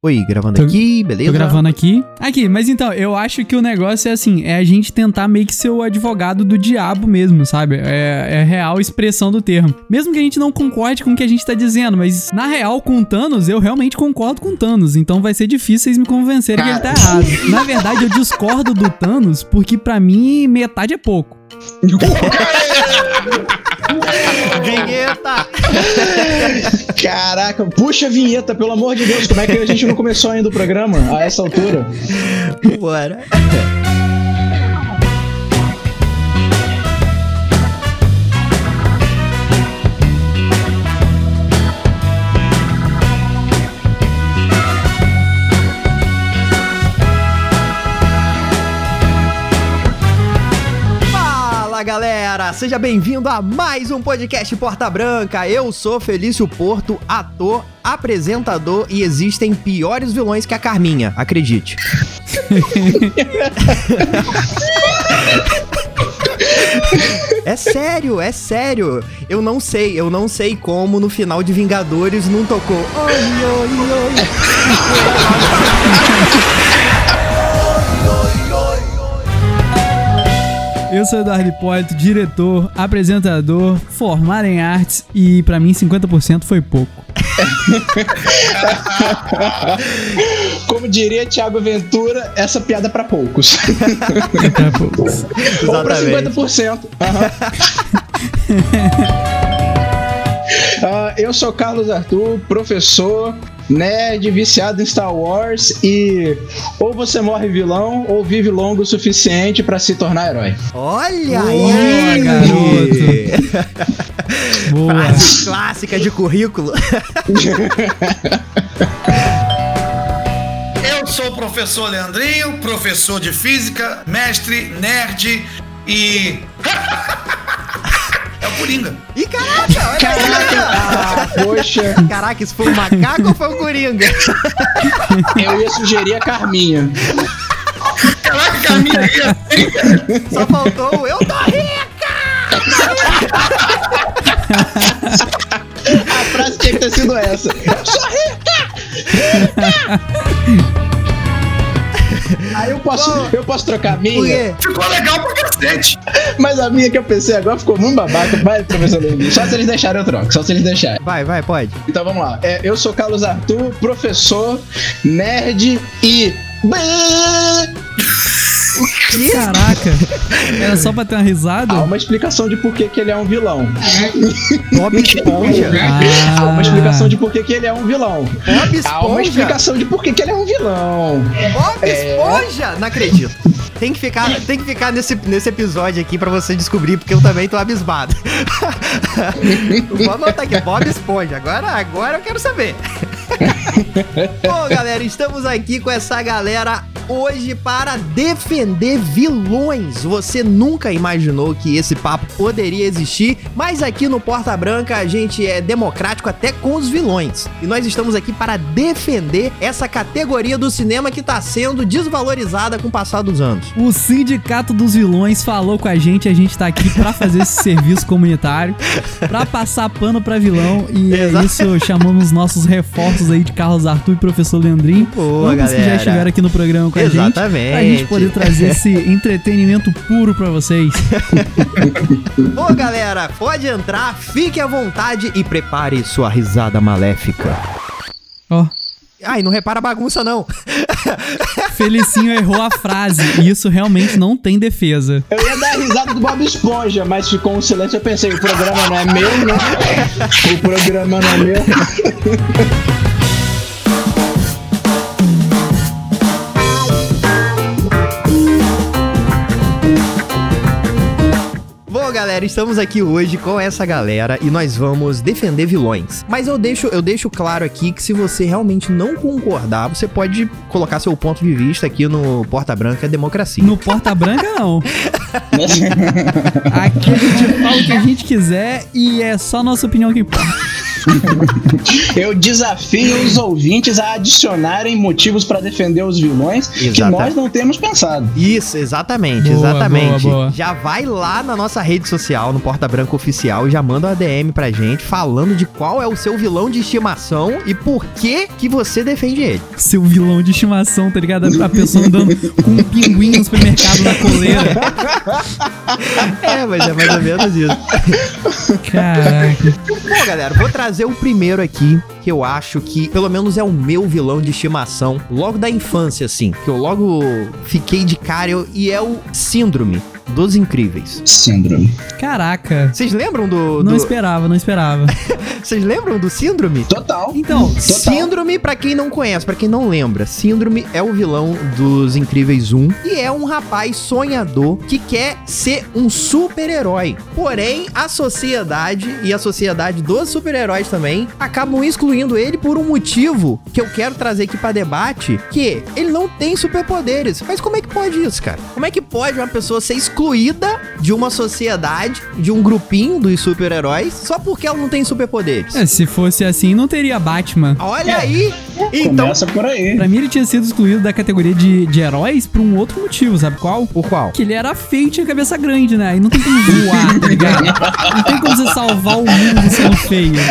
Oi, gravando Tô- aqui, beleza? Tô gravando aqui. Aqui, mas então, eu acho que o negócio é assim, é a gente tentar meio que ser o advogado do diabo mesmo, sabe? É, é a real expressão do termo. Mesmo que a gente não concorde com o que a gente tá dizendo, mas na real, com o Thanos, eu realmente concordo com o Thanos, então vai ser difícil vocês me convencerem que ele tá errado. Na verdade, eu discordo do Thanos, porque pra mim, metade é pouco. Vinheta! Caraca, puxa a vinheta, pelo amor de Deus. Como é que a gente não começou ainda o programa a essa altura? Bora. Fala galera, seja bem-vindo a mais um podcast Porta Branca. Eu sou Felício Porto, ator, apresentador e existem piores vilões que a Carminha, acredite. É sério, é sério. Eu não sei, eu não sei como no final de Vingadores não tocou. Oi, oi, oi. Eu sou Eduardo Hipólito, diretor, apresentador, formado em artes e pra mim 50% foi pouco. Como diria Thiago Ventura, essa piada é pra poucos. Pra poucos. Ou pra Exatamente. 50%. Aham. Ah, eu sou Carlos Arthur, professor, nerd, viciado em Star Wars e ou você morre vilão ou vive longo o suficiente pra se tornar herói. Olha Boa, aí, garoto. Boa. Frase clássica de currículo. Eu sou o professor Leandrinho, professor de física, mestre, nerd e. o Coringa. Ih, caraca, olha Caraca, ah, poxa. Caraca, isso foi um macaco ou foi um coringa? eu ia sugerir a Carminha. Caraca, a minha aí assim. Só faltou o eu tô rica! A frase tinha que ter sido essa. Eu sou rica! Aí eu posso, Bom, eu posso trocar a minha? Ficou legal pra cacete. mas a minha que eu pensei agora ficou muito babaca. Vai, professor Levi. Só se eles deixarem eu troco, só se eles deixarem. Vai, vai, pode. Então vamos lá. É, eu sou Carlos Arthur, professor, nerd e. Caraca. Era só pra ter uma risada? Há uma explicação de por que, que ele é um vilão. Bob Esponja. Há uma Ah, explicação de por que, que ele é um vilão. Bob Há uma Esponja. explicação de por que, que ele é um vilão. Bob É. Esponja. Não acredito. Tem que ficar, tem que ficar nesse, nesse episódio aqui pra você descobrir, porque eu também tô abismado. Vou anotar aqui, Bob Esponja. Agora, agora eu quero saber. Bom, galera, estamos aqui com essa galera hoje para defender vilões. Você nunca imaginou que esse papo poderia existir, mas aqui no Porta Branca a gente é democrático até com os vilões. E nós estamos aqui para defender essa categoria do cinema que está sendo desvalorizada com o passar dos anos. O Sindicato dos Vilões falou com a gente, a gente tá aqui pra fazer esse serviço comunitário, pra passar pano pra vilão, e é Exato. isso, chamamos os nossos reforços aí de Carlos Arthur e professor Leandrinho. Boa, Ambos que já galera. estiveram aqui no programa com a gente, pra Exatamente. gente poder trazer esse entretenimento puro pra vocês. Bom, galera, pode entrar, fique à vontade e prepare sua risada maléfica. Ó, Ai, não repara a bagunça, não. Felicinho errou a frase, e isso realmente não tem defesa. Eu ia dar a risada do Bob Esponja, mas ficou um silêncio. Eu pensei, o programa não é meu, né? O programa não é meu. Galera, estamos aqui hoje com essa galera e nós vamos defender vilões. Mas eu deixo, eu deixo claro aqui que se você realmente não concordar, você pode colocar seu ponto de vista aqui no Porta Branca Democracia. No Porta Branca, não. Aqui a gente fala o que a gente quiser e é só nossa opinião que importa. Eu desafio os ouvintes a adicionarem motivos pra defender os vilões que nós não temos pensado. Isso, exatamente, Boa, exatamente. boa, boa. Já vai lá na nossa rede social, no Porta Branca Oficial, e já manda uma DM pra gente falando de qual é o seu vilão de estimação e por que que você defende ele. Seu vilão de estimação, tá ligado? A pessoa andando com um pinguim no supermercado na coleira. É, mas é mais ou menos isso. Caraca. Bom, galera, vou trazer o primeiro aqui, que eu acho que pelo menos é o meu vilão de estimação, logo da infância, assim, que eu logo fiquei de cara eu- e é o Síndrome dos Incríveis. Síndrome. Caraca. Vocês lembram do. Não do- esperava, não esperava. Vocês lembram do Síndrome? Total. Então, Total. Síndrome, pra quem não conhece, pra quem não lembra, Síndrome é o vilão dos Incríveis 1 e é um rapaz sonhador que quer ser um super-herói. Porém, a sociedade e a sociedade dos super-heróis também acabam excluindo ele por um motivo que eu quero trazer aqui pra debate, que ele não tem superpoderes. Mas como é que pode isso, cara? Como é que pode uma pessoa ser excluída de uma sociedade, de um grupinho dos super-heróis, só porque ela não tem superpoderes? É, se fosse assim, não teria Batman. Olha aí! Então, Começa por aí. Pra mim, ele tinha sido excluído da categoria de, de heróis por um outro motivo, sabe qual? por qual? Que ele era feio e tinha cabeça grande, né? Aí não tem como voar, tá ligado? Não tem como você salvar o mundo sendo feio.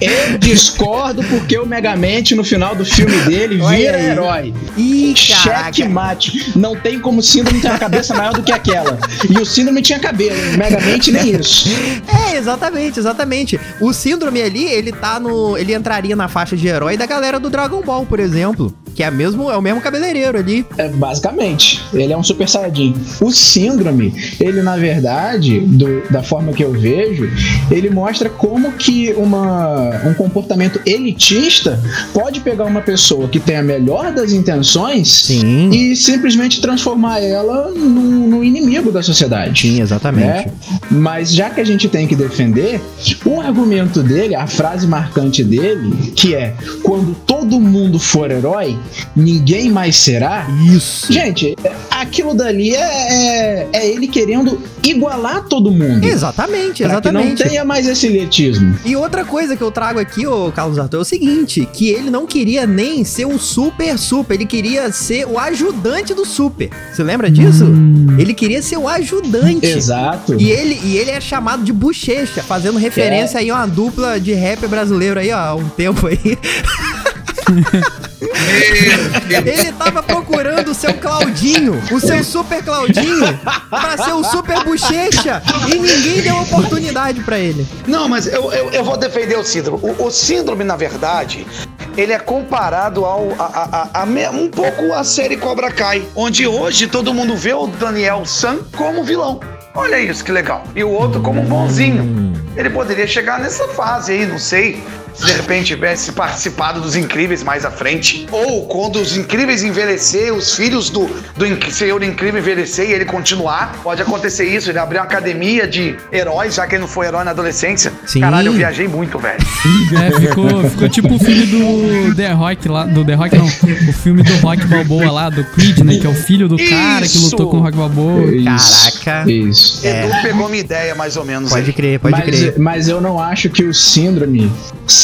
Eu discordo porque o Megamente no final do filme dele vira herói. Ih, caraca. Checkmate. Não tem como o Síndrome ter uma cabeça maior do que aquela. E o Síndrome tinha cabelo. O Megamente nem isso. É, exatamente, exatamente. O síndrome ali, ele tá no. Ele entraria na faixa de herói da galera do Dragon Ball, por exemplo. Que é, mesmo, é o mesmo cabeleireiro ali. É, basicamente, ele é um super saiyajin. O síndrome, ele na verdade, do- da forma que eu vejo, ele mostra como que uma, um comportamento elitista pode pegar uma pessoa que tem a melhor das intenções Sim. e simplesmente transformar ela no, no inimigo da sociedade. Sim, exatamente. né? Mas já que a gente tem que defender, o argumento dele, a frase marcante dele, que é quando todo mundo for herói, ninguém mais será. Isso. Gente, aquilo dali é, é, é ele querendo igualar todo mundo. Exatamente, Pra que não exatamente. tenha mais esse elitismo. E outra coisa que eu trago aqui, ô Carlos Arthur, é o seguinte: que ele não queria nem ser o super super, ele queria ser o ajudante do super. Você lembra disso? Hum. Ele queria ser o ajudante. Exato. E ele, e ele é chamado de Bochecha, fazendo referência aí a uma dupla de rap brasileiro aí, ó, há um tempo aí. Ele tava procurando o seu Claudinho, o seu super Claudinho, pra ser o super Bochecha, e ninguém deu oportunidade pra ele. Não, mas eu, eu, eu vou defender o síndrome. O, o síndrome, na verdade, ele é comparado ao a, a- a- a um pouco à série Cobra Kai, onde hoje todo mundo vê o Daniel San como vilão. Olha isso que legal. E o outro como um bonzinho. Ele poderia chegar nessa fase aí, não sei. Se de repente tivesse participado dos Incríveis mais à frente. Ou quando os Incríveis envelhecer, os filhos do, do Senhor Incrível envelhecer e ele continuar. Pode acontecer isso, ele abrir uma academia de heróis, já que ele não foi herói na adolescência. Sim. Caralho, eu viajei muito, velho. É, ficou, ficou tipo o filme do The Rock lá. Do The Rock, não. O filme do Rock Balboa lá, do Creed, né? Que é o filho do cara que Isso. lutou com o Rock Balboa. Caraca. Isso. Edu pegou minha ideia, mais ou menos. Pode aí. crer, pode mas, crer. mas eu não acho que o síndrome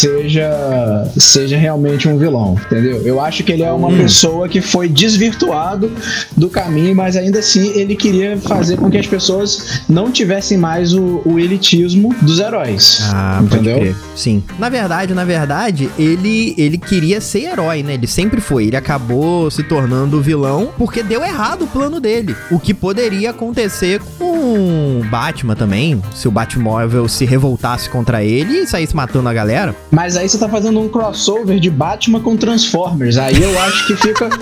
seja seja realmente um vilão, entendeu? Eu acho que ele é uma Hum. pessoa que foi desvirtuado do caminho, mas ainda assim ele queria fazer com que as pessoas não tivessem mais o, o elitismo dos heróis, Ah, entendeu? Sim. Na verdade, na verdade, ele ele queria ser herói, né? Ele sempre foi. Ele acabou se tornando vilão porque deu errado o plano dele. O que poderia acontecer com Batman também, se o Batmóvel se revoltasse contra ele e saísse matando a galera. Mas aí você tá fazendo um crossover de Batman com Transformers, aí eu acho que fica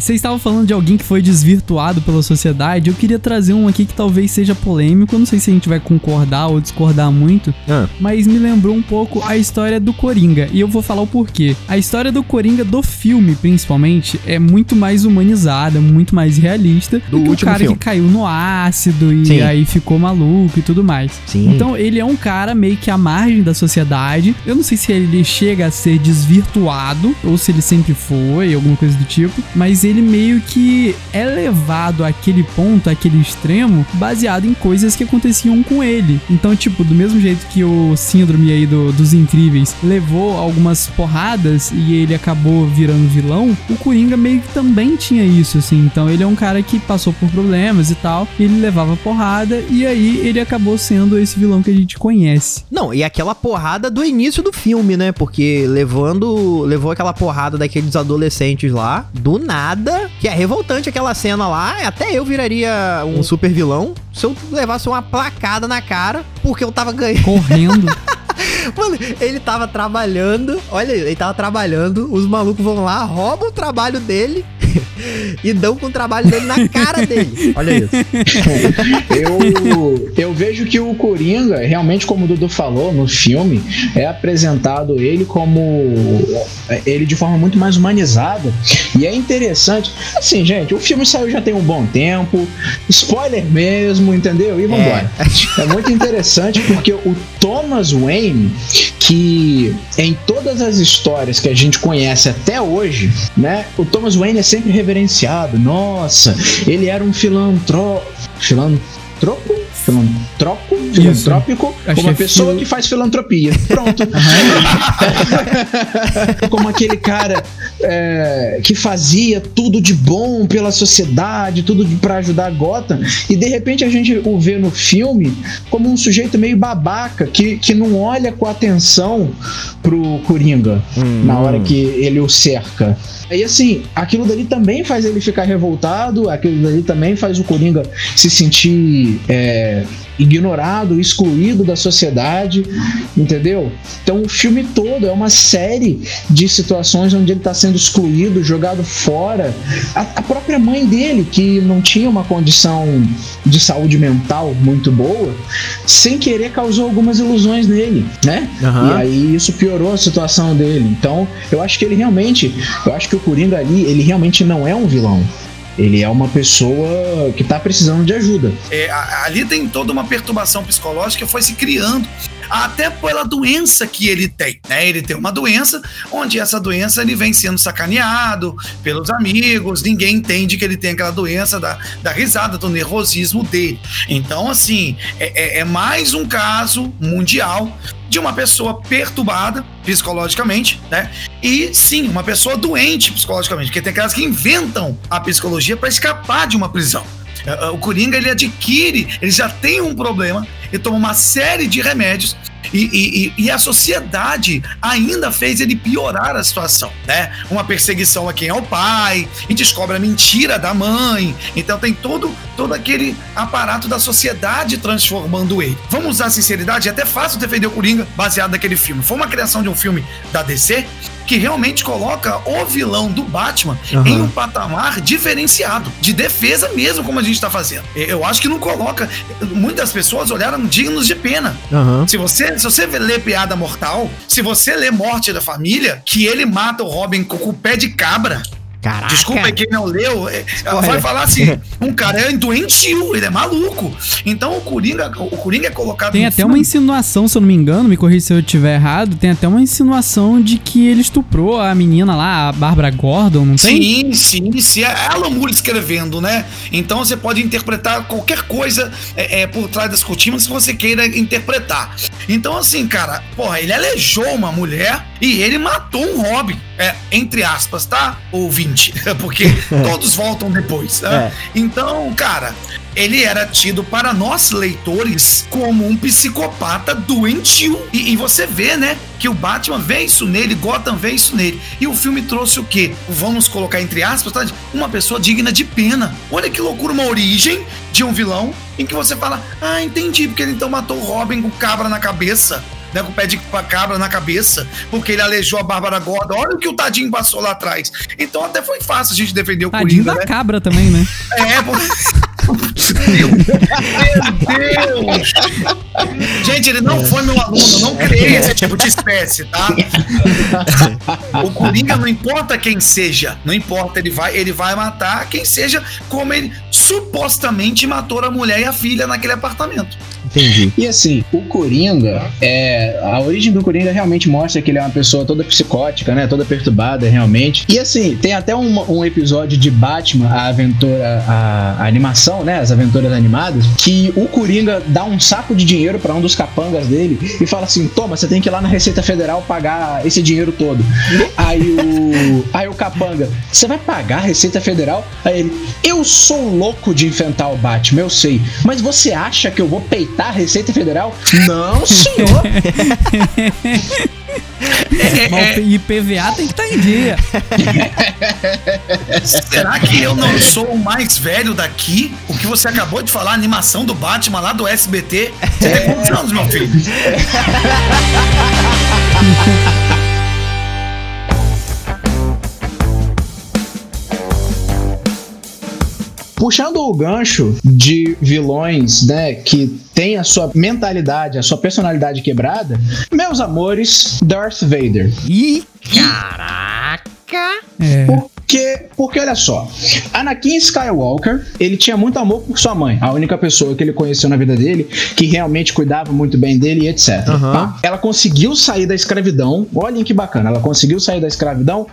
Vocês estavam falando de alguém que foi desvirtuado pela sociedade. Eu queria trazer um aqui que talvez seja polêmico. Eu não sei se a gente vai concordar ou discordar muito. Ah. Mas me lembrou um pouco a história do Coringa. E eu vou falar o porquê. A história do Coringa do filme, principalmente, é muito mais humanizada, muito mais realista Do que o cara filme. que caiu no ácido e Sim. aí ficou maluco e tudo mais. Sim. Então ele é um cara meio que à margem da sociedade. Eu não sei se ele chega a ser desvirtuado ou se ele sempre foi, alguma coisa do tipo, mas ele meio que é levado àquele ponto, àquele extremo, baseado em coisas que aconteciam com ele. Então, tipo, do mesmo jeito que o síndrome aí do- dos incríveis levou algumas porradas e ele acabou virando vilão, o Coringa meio que também tinha isso, assim. Então ele é um cara que passou por problemas e tal, ele levava porrada e aí ele acabou sendo esse vilão que a gente conhece. Não, e aquela porrada do início do filme, né? Porque levando. Levou aquela porrada daqueles adolescentes lá, do nada. Que é revoltante aquela cena lá. Até eu viraria um super vilão se eu levasse uma placada na cara, porque eu tava ganhando. Correndo. Mano, ele tava trabalhando. Olha, ele tava trabalhando. Os malucos vão lá, roubam o trabalho dele e dão com o trabalho dele na cara dele. Olha isso. Eu, eu vejo que o Coringa, realmente, como o Dudu falou no filme, é apresentado ele como. ele de forma muito mais humanizada. E é interessante. Assim, gente, o filme saiu já tem um bom tempo. Spoiler mesmo, entendeu? E vambora. É, muito interessante porque o Thomas Wayne, que em todas as histórias que a gente conhece até hoje, né? O Thomas Wayne é sempre reverenciado. Nossa, ele era um filantro... filantropo? Filantropo? Filantrópico? Acho Uma que é pessoa fil- que faz filantropia. Pronto. Como aquele cara é, que fazia tudo de bom pela sociedade, tudo de- pra ajudar Gotham, e de repente a gente o vê no filme como um sujeito meio babaca, que, que não olha com atenção pro Coringa na hora que ele o cerca. E assim, aquilo dali também faz ele ficar revoltado, aquilo dali também faz o Coringa se sentir é, ignorado, excluído da sociedade, entendeu? Então o filme todo é uma série de situações onde ele está sendo excluído, jogado fora. A, a própria mãe dele, que não tinha uma condição de saúde mental muito boa, sem querer causou algumas ilusões nele, né? Aham. E aí isso piorou a situação dele. Então, eu acho que ele realmente, eu acho que o Coringa ali, ele realmente não é um vilão. Ele é uma pessoa que tá precisando de ajuda. É, ali tem toda uma perturbação psicológica que foi se criando até pela doença que ele tem, né? Ele tem uma doença onde essa doença ele vem sendo sacaneado pelos amigos, ninguém entende que ele tem aquela doença da, da risada, do nervosismo dele. Então, assim, é, é- é mais um caso mundial de uma pessoa perturbada psicologicamente, né? E sim, uma pessoa doente psicologicamente, porque tem aquelas que inventam a psicologia para escapar de uma prisão. É, é, O Coringa ele adquire, ele já tem um problema, ele toma uma série de remédios e, e- e- e a sociedade ainda fez ele piorar a situação, né? Uma perseguição a quem é o pai e descobre a mentira da mãe. Então tem todo, todo aquele aparato da sociedade transformando ele. Vamos usar a sinceridade, é até fácil defender o Coringa baseado naquele filme. Foi uma criação de um filme da DC que realmente coloca o vilão do Batman Aham. em um patamar diferenciado, de defesa mesmo, como a gente tá fazendo. Eu acho que não coloca. Muitas pessoas olharam dignos de pena. Aham. Se você, se você lê Piada Mortal, se você lê Morte da Família, que ele mata o Robin com o pé de cabra. Caraca. Desculpa aí quem não leu, é, Spoiler. vai falar assim: um cara é doentio, ele é maluco. Então o Coringa, o Coringa é colocado Tem até uma filme- insinuação, se eu não me engano, me corrija se eu estiver errado, tem até uma insinuação de que ele estuprou a menina lá, a Bárbara Gordon, não tem? Sim, sim, sim. É Alan Moore escrevendo, né? Então você pode interpretar qualquer coisa é, é, por trás das cortinas se você queira interpretar. Então, assim, cara, porra, ele alejou uma mulher e ele matou um Robin. É, entre aspas, tá? Ouvinte. Porque todos voltam depois. Né? Então, cara. Ele era tido para nós leitores como um psicopata doentio. E, e você vê, né, que o Batman vê isso nele, Gotham vê isso nele. E o filme trouxe o quê? Vamos colocar entre aspas, tá? Uma pessoa digna de pena. Olha que loucura, uma origem de um vilão em que você fala: Ah, entendi, porque ele então matou o Robin com cabra na cabeça. Né, com o pé de cabra na cabeça, porque ele aleijou a Bárbara Gorda. Olha o que o Tadinho passou lá atrás. Então até foi fácil a gente defender o Tadinho Coringa, da né? cabra também, né? É. Meu Deus! Gente, ele não foi meu aluno, não criei esse tipo de espécie, tá? O Coringa não importa quem seja, não importa, ele vai, ele vai matar quem seja, como ele supostamente matou a mulher e a filha naquele apartamento. Entendi. E assim, o Coringa, é, a origem do Coringa realmente mostra que ele é uma pessoa toda psicótica, né? Toda perturbada, realmente. E assim, tem até um, um episódio de Batman, a aventura, a, a animação, né? As aventuras animadas, que o Coringa dá um saco de dinheiro pra um dos capangas dele e fala assim: toma, você tem que ir lá na Receita Federal pagar esse dinheiro todo. Aí o. Aí o capanga, você vai pagar a Receita Federal? Aí ele, eu sou louco de enfrentar o Batman, eu sei. Mas você acha que eu vou peitar a Receita Federal? Não, senhor! Mas o IPVA tem que estar em dia. Será que eu não sou o mais velho daqui? O que você acabou de falar, a animação do Batman lá do SBT? Você tem quantos anos, meu filho? Puxando o gancho de vilões, né, que tem a sua mentalidade, a sua personalidade quebrada, meus amores, Darth Vader. Ih, caraca! É. Porque, porque olha só, Anakin Skywalker, ele tinha muito amor por sua mãe, a única pessoa que ele conheceu na vida dele, que realmente cuidava muito bem dele e etc. Aham. Tá? Ela conseguiu sair da escravidão, olhem que bacana, ela conseguiu sair da escravidão,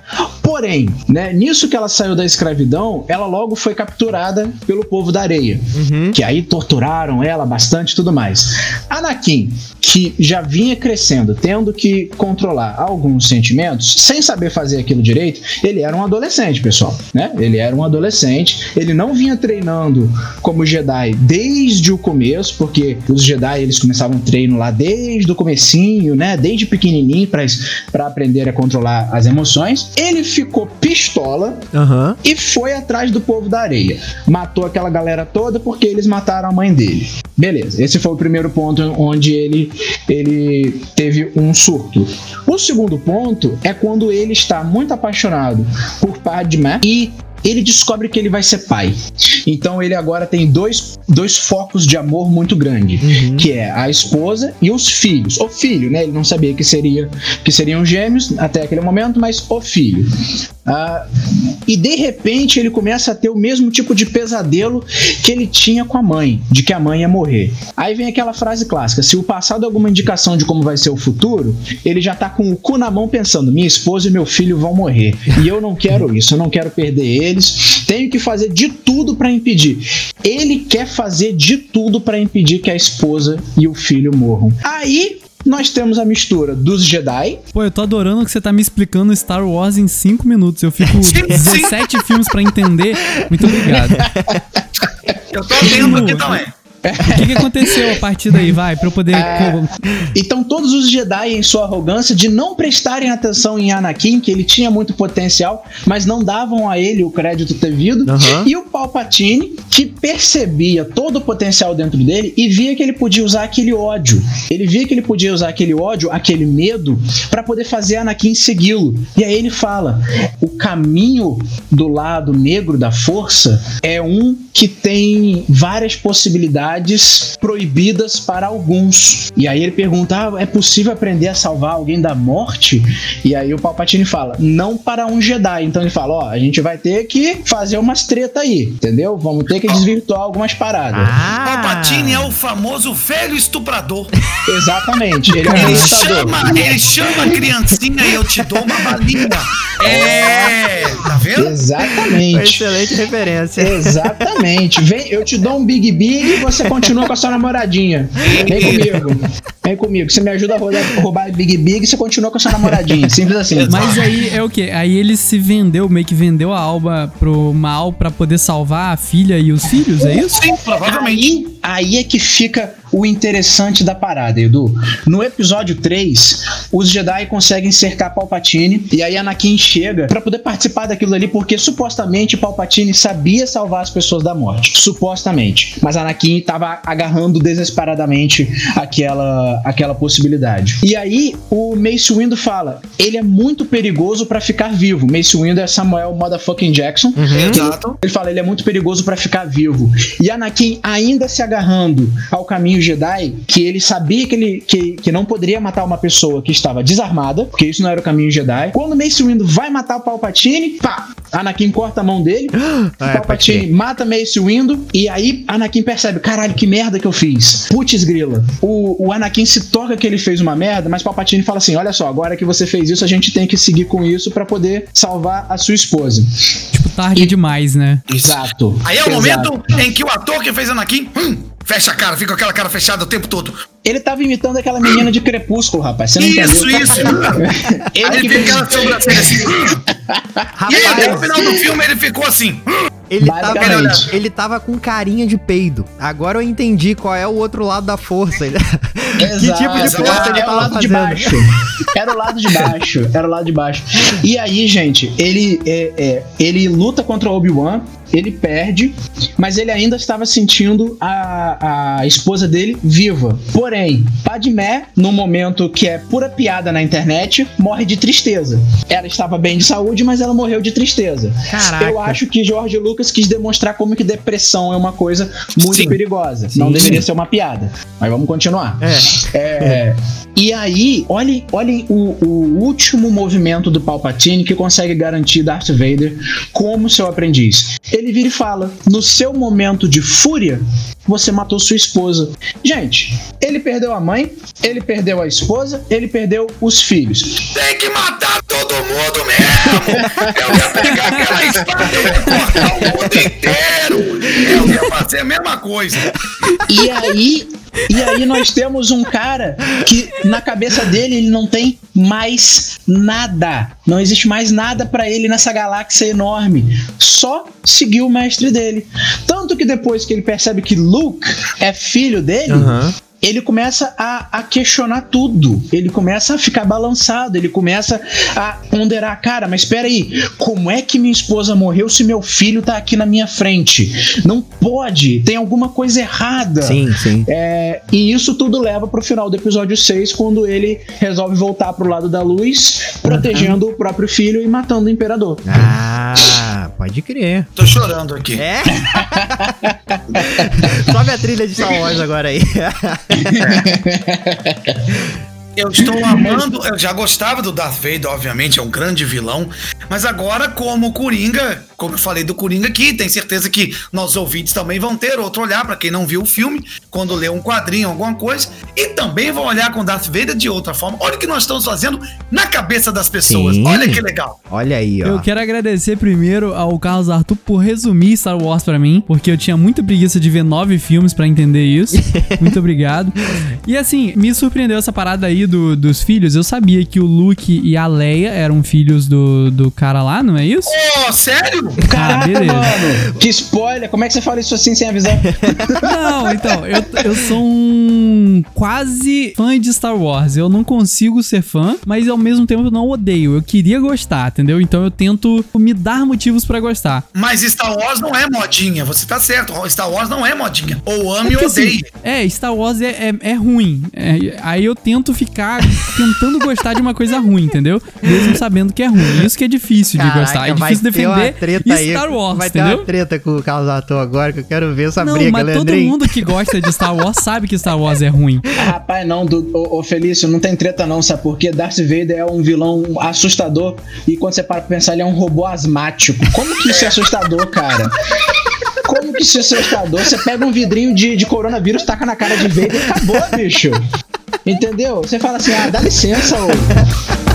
porém, né, nisso que ela saiu da escravidão, ela logo foi capturada pelo povo da areia, Uhum. que aí torturaram ela bastante e tudo mais. Anakin, que já vinha crescendo, tendo que controlar alguns sentimentos, sem saber fazer aquilo direito, ele era um adolescente, pessoal, né? Ele era um adolescente, ele não vinha treinando como Jedi desde o começo, porque os Jedi eles começavam o treino lá desde o comecinho, né? Desde pequenininho para aprender a controlar as emoções. Ele ficou pistola Aham. e foi atrás do povo da areia. Matou aquela galera toda porque eles mataram a mãe dele. Beleza, esse foi o primeiro ponto onde ele, ele teve um surto. O segundo ponto é quando ele está muito apaixonado por Padmé e ele descobre que ele vai ser pai. Então ele agora tem dois, dois focos de amor muito grande, Uhum. que é a esposa e os filhos. O filho, né? Ele não sabia que seria que seriam gêmeos até aquele momento, mas o filho. Ah, e de repente ele começa a ter o mesmo tipo de pesadelo que ele tinha com a mãe, de que a mãe ia morrer. Aí vem aquela frase clássica: se o passado é alguma indicação de como vai ser o futuro, ele já tá com o cu na mão pensando: minha esposa e meu filho vão morrer. E eu não quero isso, eu não quero perder eles. Tenho que fazer de tudo para impedir. Ele quer fazer de tudo para impedir que a esposa e o filho morram. Aí nós temos a mistura dos Jedi, Pô, eu tô adorando que você tá me explicando Star Wars em 5 minutos. Eu fico Sim, sim. 17 filmes pra entender. Muito obrigado. Eu tô lendo aqui também. O que, que aconteceu a partir daí? Vai, pra eu poder. É. Então todos os Jedi em sua arrogância de não prestarem atenção em Anakin, que ele tinha muito potencial, mas não davam a ele o crédito devido, Aham. e o Palpatine, que percebia todo o potencial dentro dele e via que ele podia usar aquele ódio. Ele via que ele podia usar aquele ódio, aquele medo, para poder fazer Anakin segui-lo. E aí ele fala: o caminho do lado negro da força é um que tem várias possibilidades proibidas para alguns. E aí ele pergunta: ah, é possível aprender a salvar alguém da morte? E aí o Palpatine fala: não para um Jedi. Então ele fala: ó, a gente vai ter que fazer umas treta aí, entendeu? Vamos ter que desvirtuar algumas paradas. Ah! Palpatine é o famoso velho estuprador. Exatamente. Ele é Ele chama, ele chama a criancinha e eu te dou uma balinha. É, tá vendo? Exatamente. Excelente referência. Exatamente. Vem, eu te dou um Big Big e você continua com a sua namoradinha. Vem comigo. Vem comigo. Você me ajuda a roubar, roubar Big Big e você continua com a sua namoradinha. Simples assim. Mas aí é o quê? Aí ele se vendeu, meio que vendeu a Alba pro mal pra poder salvar a filha e os filhos, é isso? Sim, provavelmente. Aí, aí é que fica o interessante da parada, Edu. No episódio 3, os Jedi conseguem cercar Palpatine e aí Anakin chega pra poder participar daquilo ali porque supostamente Palpatine sabia salvar as pessoas da morte. Supostamente. Mas Anakin tava agarrando desesperadamente aquela, aquela possibilidade. E aí o Mace Windu fala: ele é muito perigoso pra ficar vivo. Mace Windu é Samuel Motherfucking Jackson. Exato. Ele fala, ele é muito perigoso pra ficar vivo. E Anakin ainda se agarrando ao caminho Jedi, que ele sabia que ele que, que não poderia matar uma pessoa que estava desarmada, porque isso não era o caminho Jedi. Quando Mace Windu vai matar o Palpatine, pá, Anakin corta a mão dele, Ah, é, Palpatine mata Mace Windu e aí Anakin percebe, caralho, que merda que eu fiz. Putz grila. O, o Anakin se toca que ele fez uma merda, mas Palpatine fala assim, olha só, agora que você fez isso, a gente tem que seguir com isso pra poder salvar a sua esposa. Tipo, tarde demais, né? Exato. Aí é o Exato. momento em que o ator que fez Anakin hum, fecha a cara, fica com aquela cara fechada o tempo todo. Ele tava imitando aquela menina de Crepúsculo, rapaz. Você não Isso, entendeu? isso. Ele ele fica fez- aquela sobrancelha assim. hum. E aí, até o final do filme ele ficou assim. Ele tava, ele tava com carinha de peido. Agora eu entendi qual é o outro lado da força. que tipo de Exato. força ele é o tava lado de fazendo? baixo. Era o lado de baixo. Era o lado de baixo. E aí, gente, ele, é, é, ele luta contra o Obi-Wan. Ele perde, mas ele ainda estava sentindo a, a esposa dele viva. Porém, Padmé, no momento que é pura piada na internet, morre de tristeza. Ela estava bem de saúde, mas ela morreu de tristeza. Caraca. Eu acho que George Lucas quis demonstrar como que depressão é uma coisa muito Sim. perigosa. Sim. Não deveria ser uma piada. Mas vamos continuar. É. É, e aí, olhem, olhem o, o último movimento do Palpatine que consegue garantir Darth Vader como seu aprendiz. Ele vira e fala: No seu momento de fúria, você matou sua esposa. Gente, ele perdeu a mãe, ele perdeu a esposa, ele perdeu os filhos. Tem que matar todo mundo mesmo! Eu ia pegar aquela espada e cortar o mundo inteiro! Eu ia fazer a mesma coisa. E aí, e aí nós temos um cara que na cabeça dele ele não tem mais nada. Não existe mais nada pra ele nessa galáxia enorme. Só seguir o mestre dele. Tanto que depois que ele percebe que Luke é filho dele, Aham. Ele começa a, a questionar tudo. Ele começa a ficar balançado. Ele começa a ponderar: cara, mas espera aí, como é que minha esposa morreu se meu filho tá aqui na minha frente? Não pode, tem alguma coisa errada. Sim, sim. É, e isso tudo leva pro final do episódio 6, quando ele resolve voltar pro lado da luz, protegendo o próprio filho e matando o imperador. Ah, pode crer. Tô chorando aqui. É? Sobe a trilha de Star Wars agora aí. yeah. Eu estou amando, eu já gostava do Darth Vader, obviamente, é um grande vilão, mas agora como Coringa, como eu falei do Coringa aqui, tenho certeza que nossos ouvintes também vão ter outro olhar para quem não viu o filme, quando lê um quadrinho, alguma coisa, e também vão olhar com Darth Vader de outra forma. Olha o que nós estamos fazendo na cabeça das pessoas. Sim. Olha que legal. Olha aí, ó. Eu quero agradecer primeiro ao Carlos Arthur por resumir Star Wars pra mim, porque eu tinha muita preguiça de ver nove filmes pra entender isso. Muito obrigado. E assim, me surpreendeu essa parada aí do- dos filhos. Eu sabia que o Luke e a Leia eram filhos do, do cara lá, não é isso? Oh, sério? Caraca, beleza. mano! Que spoiler! Como é que você fala isso assim sem avisar? Não, então, eu, eu sou um quase fã de Star Wars. Eu não consigo ser fã, mas ao mesmo tempo eu não odeio. Eu queria gostar, entendeu? Então eu tento me dar motivos pra gostar. Mas Star Wars não é modinha, você tá certo. Star Wars não é modinha. Ou ame ou Porque, assim, odeie. é, Star Wars é, é, é ruim. É, aí eu tento ficar tentando gostar de uma coisa ruim, entendeu? Mesmo sabendo que é ruim. Isso que é difícil de gostar. É vai difícil ter defender treta aí, Star Wars, Vai ter entendeu? uma treta com o Carlos Ator agora, que eu quero ver essa Não, briga, mas todo Leandrinho. mundo que gosta de Star Wars sabe que Star Wars é ruim. Ah, Rapaz, não, do, ô, ô, Felício, não tem treta não, sabe por quê? Darth Vader é um vilão assustador e quando você para pra pensar, ele é um robô asmático. Como que isso é assustador, cara? Como que isso é assustador? Você pega um vidrinho de, de coronavírus, taca na cara de Vader e acabou, bicho. Entendeu? Você fala assim, ah, dá licença, ô.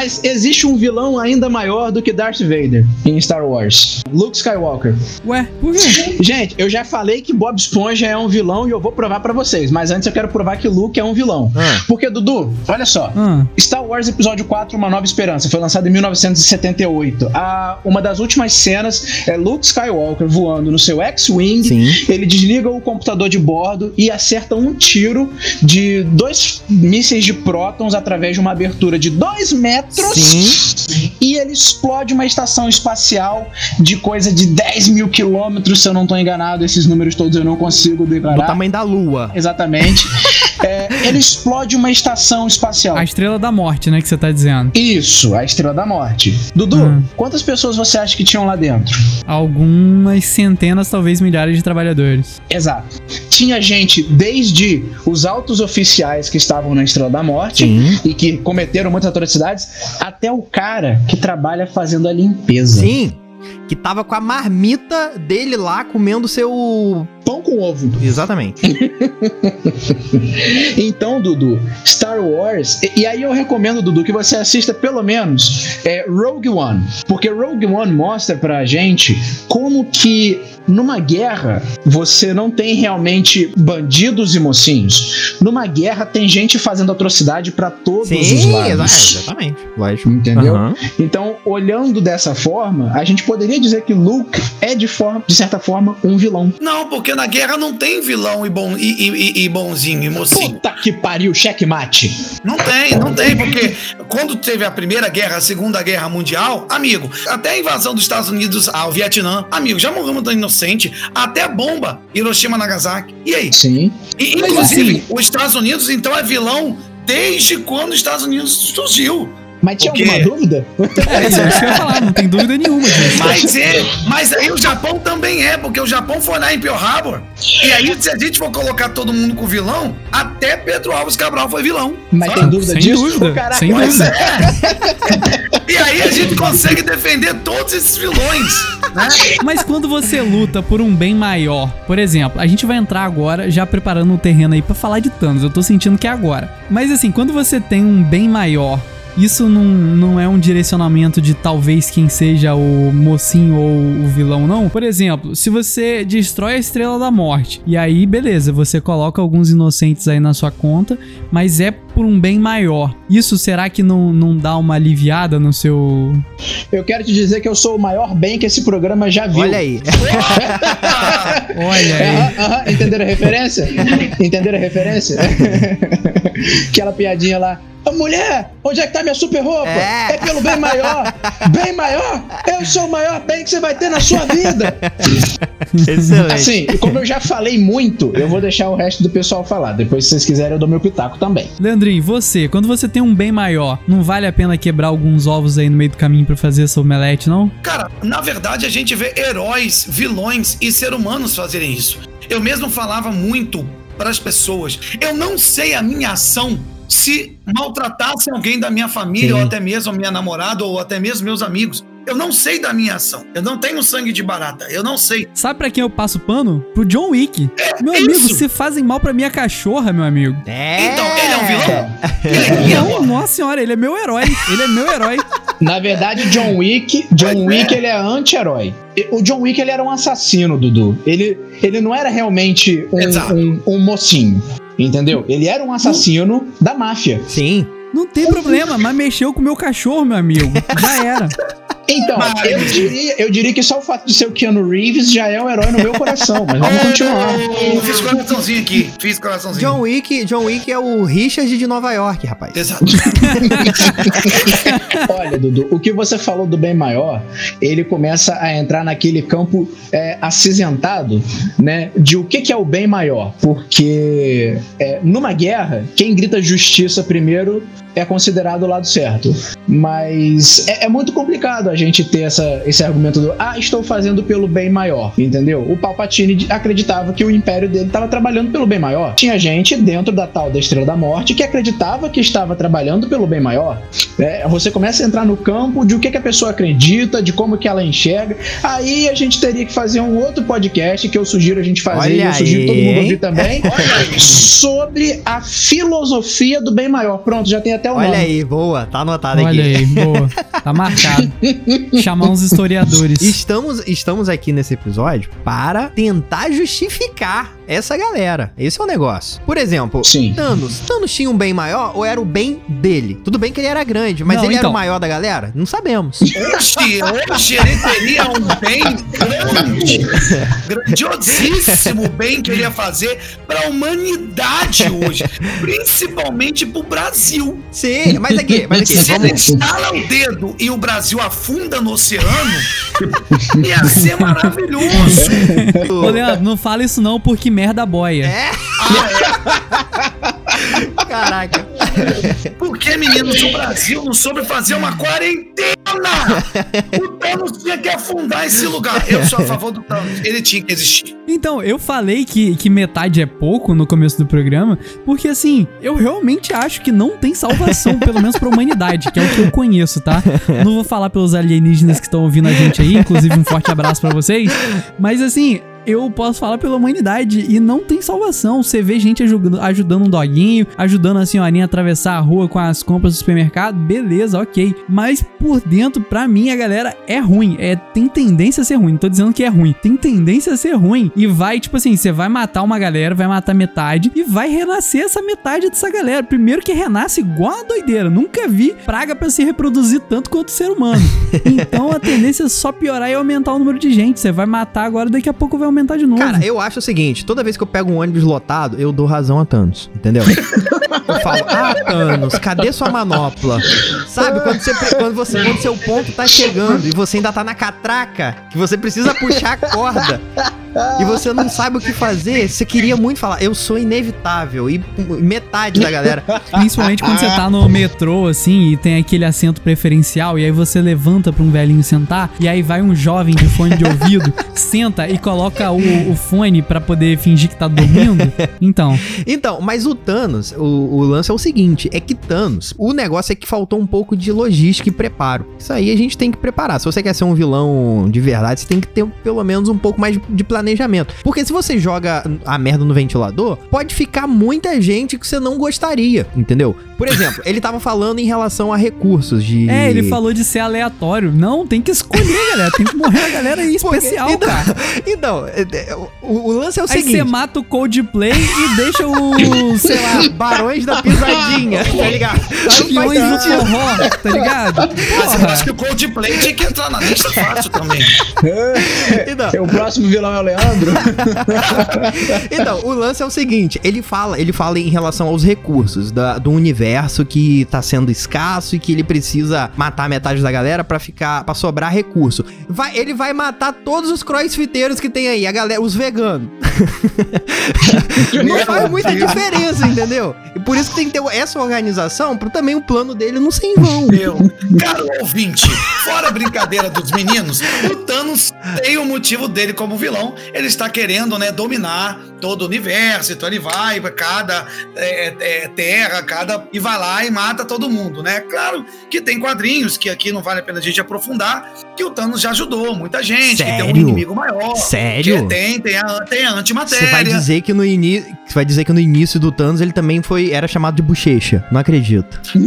Mas existe um vilão ainda maior do que Darth Vader em Star Wars. Luke Skywalker. Ué, por quê? Gente, eu já falei que Bob Esponja é um vilão e eu vou provar pra vocês. Mas antes eu quero provar que Luke é um vilão. Ah. Porque, Dudu, olha só. Ah, Star Wars Episódio 4, Uma Nova Esperança, foi lançado em 1978. A, uma das últimas cenas é Luke Skywalker voando no seu X-Wing. Sim. Ele desliga o computador de bordo e acerta um tiro de dois mísseis de prótons através de uma abertura de dois metros. Sim. E ele explode uma estação espacial de coisa de 10 mil quilômetros, se eu não tô enganado. Esses números todos eu não consigo Do declarar. tamanho da lua. Exatamente. É, ele explode uma estação espacial. a Estrela da Morte, né, que você tá dizendo. Isso, a Estrela da Morte. Dudu, Hum. quantas pessoas você acha que tinham lá dentro? Algumas centenas, talvez milhares de trabalhadores. Exato. Tinha gente desde os altos oficiais que estavam na Estrela da Morte Sim. e que cometeram muitas atrocidades, até o cara que trabalha fazendo a limpeza. Sim. Que tava com a marmita dele lá comendo seu. Pão com ovo. Exatamente. Então, Dudu, Star Wars. E, e aí eu recomendo, Dudu, que você assista pelo menos é, Rogue One. Porque Rogue One mostra pra gente como que numa guerra você não tem realmente bandidos e mocinhos. Numa guerra tem gente fazendo atrocidade pra todos os Sim, lados. exa- exatamente. Entendeu? Aham. Então, olhando dessa forma, a gente poderia dizer que Luke é de, forma, de certa forma um vilão. Não, porque na guerra não tem vilão e, bom, e, e- e- bonzinho e mocinho. Puta que pariu, checkmate. Não tem, não tem, porque quando teve a Primeira Guerra, a Segunda Guerra Mundial, amigo, até a invasão dos Estados Unidos ao Vietnã, amigo, já morreu muita inocente, até a bomba, Hiroshima Nagasaki. E aí? Sim. E, inclusive, assim- os Estados Unidos, então, é vilão desde quando os Estados Unidos surgiu. Mas tinha alguma dúvida? É, isso que eu ia falar, não tem dúvida nenhuma disso. Mas, é, mas aí o Japão também é, porque o Japão foi lá em Pearl Harbor. E aí, se a gente for colocar todo mundo com vilão, até Pedro Alves Cabral foi vilão. Mas Sabe? tem dúvida Sem disso? dúvida, caraca, sem dúvida. E aí a gente consegue defender todos esses vilões, né? Mas quando você luta por um bem maior, por exemplo, a gente vai entrar agora já preparando o terreno aí pra falar de Thanos, eu tô sentindo que é agora. Mas assim, quando você tem um bem maior, isso não, não é um direcionamento de talvez quem seja o mocinho ou o vilão, não? Por exemplo, se você destrói a Estrela da Morte, e aí beleza, você coloca alguns inocentes aí na sua conta, mas é por um bem maior. Isso será que não, não dá uma aliviada no seu. Eu quero te dizer que eu sou o maior bem que esse programa já viu. Olha aí. Olha aí. Aham, aham, entenderam a referência? entenderam a referência? Aquela piadinha lá. Ô, mulher, onde é que tá minha super roupa? É. É. pelo bem maior. Bem maior? Eu sou o maior bem que você vai ter na sua vida. Excelente. Assim, como eu já falei muito, eu vou deixar o resto do pessoal falar. Depois, se vocês quiserem, eu dou meu pitaco também. Leandrinho, você, quando você tem um bem maior, não vale a pena quebrar alguns ovos aí no meio do caminho pra fazer essa omelete, não? Cara, na verdade a gente vê heróis, vilões e ser humanos fazerem isso. Eu mesmo falava muito para as pessoas. Eu não sei a minha ação se maltratasse alguém da minha família, Sim. ou até mesmo a minha namorada, ou até mesmo meus amigos. Eu não sei da minha ação. Eu não tenho sangue de barata. Eu não sei. Sabe pra quem eu passo pano? Pro John Wick. meu isso. amigo, você fazem mal pra minha cachorra, meu amigo. É. Então, ele é um vilão? Não, nossa senhora, ele é meu herói. Ele é meu herói. Na verdade, John Wick, John Wick, ele é anti-herói. O John Wick, ele era um assassino, Dudu. Ele, ele não era realmente um, um, um mocinho, entendeu? Ele era um assassino da máfia. Sim. Não tem problema, mas mexeu com o meu cachorro, meu amigo. Já era. Então, Mas- eu diria, eu diria que só o fato de ser o Keanu Reeves já é o herói no meu coração, mas vamos continuar. Eu fiz coraçãozinho aqui. Fiz coraçãozinho. John Wick, John Wick é o Richard de Nova York, rapaz. Exato. Olha, Dudu, o que você falou do bem maior, ele começa a entrar naquele campo é, acinzentado, né? De o que, que é o bem maior. Porque é, numa guerra, quem grita justiça primeiro é considerado o lado certo. Mas é, é muito complicado. A gente ter essa, esse argumento do ah, estou fazendo pelo bem maior, entendeu? O Palpatine acreditava que o império dele estava trabalhando pelo bem maior. Tinha gente dentro da tal da Estrela da Morte que acreditava que estava trabalhando pelo bem maior. É, você começa a entrar no campo de o que, que a pessoa acredita, de como que ela enxerga. Aí a gente teria que fazer um outro podcast que eu sugiro a gente fazer, Olha eu sugiro aí, todo mundo hein? ouvir também, sobre a filosofia do bem maior. Pronto, já tem até o Olha nome. aí, boa, tá anotado Olha aqui. aí, boa. Tá marcado. Chamar uns historiadores. Estamos, estamos aqui nesse episódio para tentar justificar essa galera. Esse é o negócio. Por exemplo, Sim. Thanos. Thanos tinha um bem maior ou era o bem dele? Tudo bem que ele era grande, mas Não, ele era então. o maior da galera? Não sabemos. Hoje, hoje ele teria um bem grande, grandiosíssimo bem que ele ia fazer para a humanidade hoje, principalmente para o Brasil. Sim, mas aqui, mas aqui, Se ele estala o dedo e o Brasil afunda no oceano, ia ser maravilhoso. Ô, Leandro, não fala isso não, porque merda boia. É? Caraca. Porque, meninos, o Brasil não soube fazer uma quarentena. O Thanos tinha que afundar esse lugar. Eu sou a favor do Thanos. Ele tinha que existir. Então, eu falei que, que metade é pouco no começo do programa, porque assim, eu realmente acho que não tem salvação, pelo menos pra humanidade, que é o que eu conheço, tá? Não vou falar pelos alienígenas que estão ouvindo a gente aí, inclusive um forte abraço pra vocês, mas assim. Eu posso falar pela humanidade e não tem salvação. Você vê gente ajudando, um doguinho, ajudando a senhorinha a atravessar a rua com as compras do supermercado, beleza, ok. Mas por dentro, pra mim, a galera é ruim. É, tem tendência a ser ruim. Não tô dizendo que é ruim. Tem tendência a ser ruim. E vai, tipo assim, você vai matar uma galera, vai matar metade e vai renascer essa metade dessa galera. Primeiro que renasce igual a doideira. Nunca vi praga pra se reproduzir tanto quanto o ser humano. Então a tendência é só piorar e aumentar o número de gente. Você vai matar agora, daqui a pouco vai aumentar de novo. Cara, eu acho o seguinte: toda vez que eu pego um ônibus lotado, eu dou razão a Thanos, entendeu? Eu falo, ah, Thanos, cadê sua manopla? Sabe, quando, você, quando, você, quando seu ponto tá chegando e você ainda tá na catraca, que você precisa puxar a corda e você não sabe o que fazer, você queria muito falar, eu sou inevitável. E metade da galera. Principalmente quando você tá no metrô, assim, e tem aquele assento preferencial, e aí você levanta pra um velhinho sentar, e aí vai um jovem de fone de ouvido, senta e coloca o, o fone pra poder fingir que tá dormindo. Então, Então, mas o Thanos, o, o lance é o seguinte: é que Thanos, o negócio é que faltou um pouco de logística e preparo. Isso aí a gente tem que preparar. Se você quer ser um vilão de verdade, você tem que ter pelo menos um pouco mais de- de planejamento. Porque se você joga a merda no ventilador, pode ficar muita gente que você não gostaria, entendeu? Por exemplo, ele tava falando em relação a recursos de. é, ele falou de ser aleatório. Não, tem que escolher, galera. Tem que morrer a galera aí Porque- especial, então, cara. Então, é, é, o, o lance é o Aí seguinte. você mata o Coldplay e deixa o, sei lá, Barões da pisadinha, tá ligado? aviões do forró, tá ligado? Mas eu Porra. acho que o Coldplay tinha que entrar na lista fácil também. Então, O próximo vilão é o Leandro. Então, o lance é o seguinte, ele fala, ele fala em relação aos recursos da- do universo que tá sendo escasso e que ele precisa matar metade da galera pra ficar para sobrar recurso. Vai, ele vai matar todos os crossfiteiros que tem aí, a galera, os veganos. não faz muita diferença, entendeu? E por isso que tem que ter essa organização para também o plano dele não ser em vão. Meu, caro ouvinte, fora a brincadeira dos meninos, o Thanos tem o motivo dele como vilão. Ele está querendo, né, dominar todo o universo. Então ele vai pra cada é, é, terra, cada e vai lá e mata todo mundo, né? Claro que tem quadrinhos que aqui não vale a pena a gente aprofundar, que o Thanos já ajudou muita gente, que tem um Sério? inimigo maior. Sério? Que tem, tem a, tem a Você antimatéria. vai dizer que no início, você vai dizer que no início do Thanos ele também foi era chamado de bochecha. Não acredito.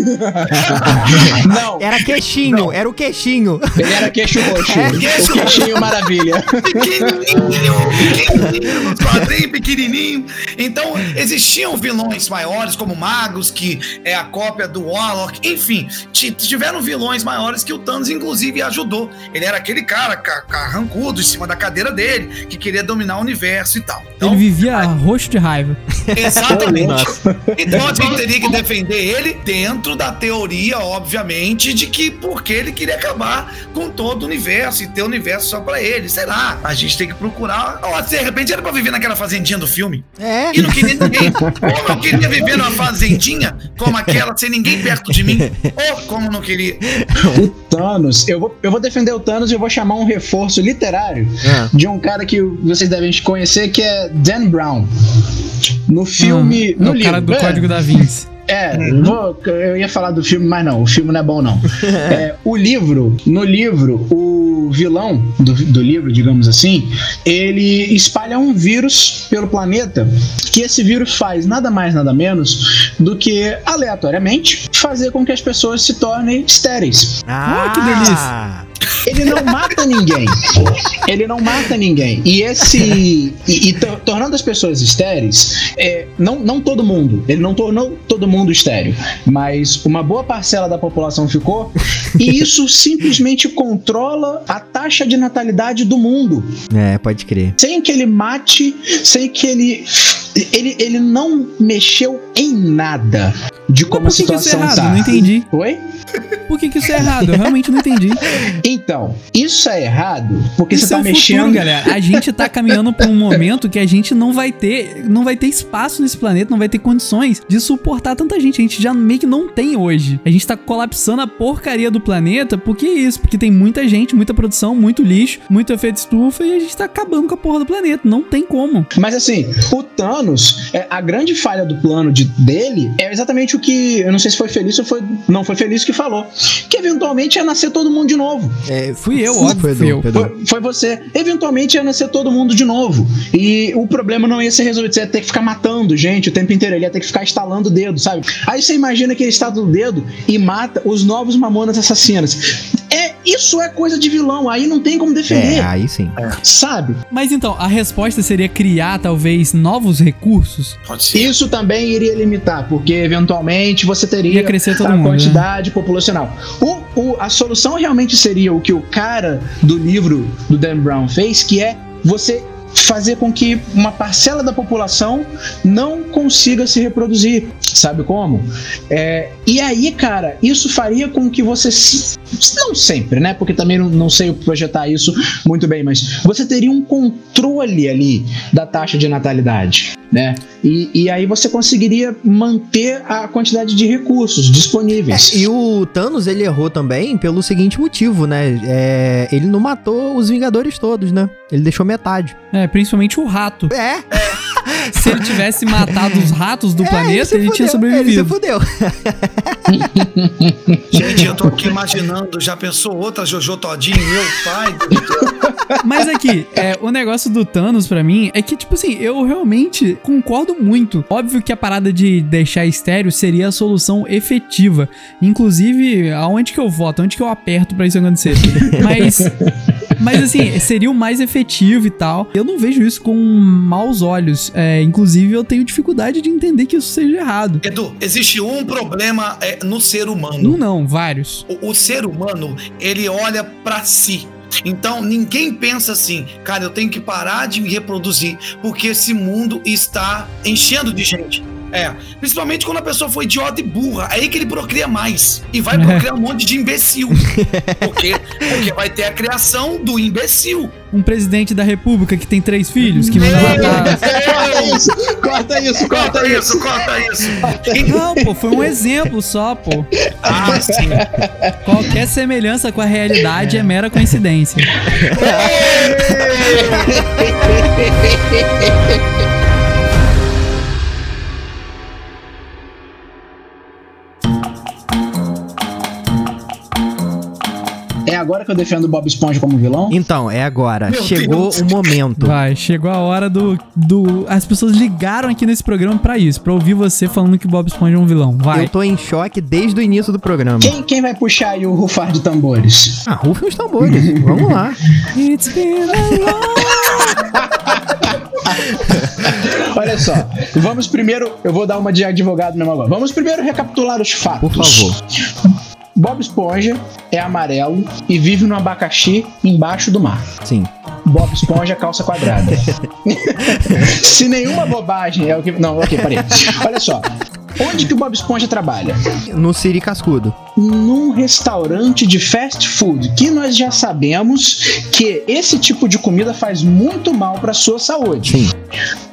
Não, Era queixinho, era o queixinho. ele era queixo roxo. É, queixo o queixinho maravilha. pequenininho, pequenininho, nos quadrinhos, pequenininho. Então, existiam vilões maiores, como magos, que é a cópia do Warlock. Enfim, ti- tiveram vilões maiores que o Thanos, inclusive, ajudou. Ele era aquele cara ca- carrancudo em cima da cadeira dele, que queria dominar o universo e tal. Então, Ele vivia roxo de raiva. Exatamente. Então a gente teria que defender ele dentro da teoria, obviamente, de que porque ele queria acabar com todo o universo e ter o universo só pra ele. Sei lá. A gente tem que procurar. Ou de repente era pra viver naquela fazendinha do filme. É. E não queria ninguém. Ou não queria viver numa fazendinha como aquela, sem ninguém perto de mim. Ou como não queria. O Thanos, eu vou, eu vou defender o Thanos e eu vou chamar um reforço literário Ah. de um cara que vocês devem conhecer, que é Dan Brown. No filme. Hum, no é o livro. cara do é, Código da Vinci. É, vou- eu ia falar do filme, mas não, o filme não é bom, não. É, o livro, no livro, o vilão do, do livro, digamos assim, ele espalha um vírus pelo planeta, que esse vírus faz nada mais, nada menos do que, aleatoriamente, fazer com que as pessoas se tornem estéreis. Ah, que delícia. Ele não mata ninguém. Ele não mata ninguém. E esse. E, e tor- tornando as pessoas estéreis, é, não, não todo mundo. Ele não tornou todo mundo estéreo. Mas uma boa parcela da população ficou. E isso simplesmente controla a taxa de natalidade do mundo. É, pode crer. Sem que ele mate, sem que ele. Ele, ele não mexeu em nada de como a por que que isso é situação errado? tá. Não entendi. Oi? Por que, que isso é errado? Eu realmente não entendi. Então, isso é errado porque isso você é tá o mexendo. futuro, galera. A gente tá caminhando pra um momento que a gente não vai ter, não vai ter espaço nesse planeta, não vai ter condições de suportar tanta gente. A gente já meio que não tem hoje. A gente tá colapsando a porcaria do planeta. Por que isso? Porque tem muita gente, muita produção, muito lixo, muito efeito estufa e a gente tá acabando com a porra do planeta. Não tem como. Mas assim, o Thanos, é, a grande falha do plano de, dele é exatamente o que. Eu não sei se foi feliz ou foi. Não foi feliz que falou. Que eventualmente ia nascer todo mundo de novo. É, Fui eu, óbvio, foi fui Edu, eu. foi. Foi, você. Eventualmente ia nascer todo mundo de novo. E o problema não ia ser resolvido. Você ia ter que ficar matando gente o tempo inteiro. Ele ia ter que ficar estalando o dedo, sabe? Aí você imagina que ele estala o dedo e mata os novos mamonas assassinas. É, isso é coisa de vilão. Aí não tem como defender. É, aí sim. Sabe? Mas então, a resposta seria criar talvez novos recursos? Pode ser. Isso também iria limitar, porque eventualmente você teria Ia crescer todo a mundo, né? quantidade populacional. O, o- a solução realmente seria o que o cara do livro do Dan Brown fez, que é você fazer com que uma parcela da população não consiga se reproduzir. Sabe como? É, e aí, cara, isso faria com que você. se- Não sempre, né? Porque também não, não sei projetar isso muito bem, mas você teria um controle ali da taxa de natalidade, né? E, e aí você conseguiria manter a quantidade de recursos disponíveis. É, e o Thanos, ele errou também pelo seguinte motivo, né? É, ele não matou os Vingadores todos, né? Ele deixou metade. É, principalmente o rato. É, Se ele tivesse matado os ratos do é, planeta, se ele tinha fudeu, Ele se sobrevivido. fudeu. Gente, eu tô aqui imaginando, já pensou outra Jojo Todinho, meu pai? Mas aqui, é, o negócio do Thanos pra mim é que, tipo assim, eu realmente concordo muito. Óbvio que a parada de deixar estéreo seria a solução efetiva. Inclusive, aonde que eu voto? Onde que eu aperto pra isso acontecer? Mas. Mas assim, seria o mais efetivo e tal. Eu não vejo isso com maus olhos. É, inclusive, eu tenho dificuldade de entender que isso seja errado. Edu, existe um problema é, no ser Um humano. não, vários. O, o ser humano, ele olha pra si. Então, ninguém pensa assim, cara, eu tenho que parar de me reproduzir, porque esse mundo está enchendo de gente. É, principalmente quando a pessoa foi idiota e burra, aí que ele procria mais. E vai procriar um monte de imbecil. Por quê? Porque vai ter a criação do imbecil. Um presidente da república que tem três filhos, que manda matar. Corta isso! Corta isso! Corta isso! isso, corta isso. Não, pô, foi um exemplo só, pô. Ah, sim. Qualquer semelhança com a realidade é mera coincidência. Agora que eu defendo o Bob Esponja como vilão? Então, é agora. Meu Chegou Deus. o momento. Vai, chegou a hora do, do. As pessoas ligaram aqui nesse programa pra isso, pra ouvir você falando que Bob Esponja é um vilão. Vai. Eu tô em choque desde o início do programa. Quem, quem vai puxar aí o rufar de tambores? Ah, rufem os tambores. Vamos lá. It's been a long... Olha só, vamos primeiro. Eu vou dar uma de advogado mesmo agora. Vamos primeiro recapitular os fatos. Por favor. Bob Esponja é amarelo e vive no abacaxi embaixo do mar. Sim. Bob Esponja calça quadrada. Se nenhuma bobagem é o que. Não, ok, parei. Olha só. Onde que o Bob Esponja trabalha? No Siri Cascudo. Num restaurante de fast food, que nós já sabemos que esse tipo de comida faz muito mal para sua saúde. Sim.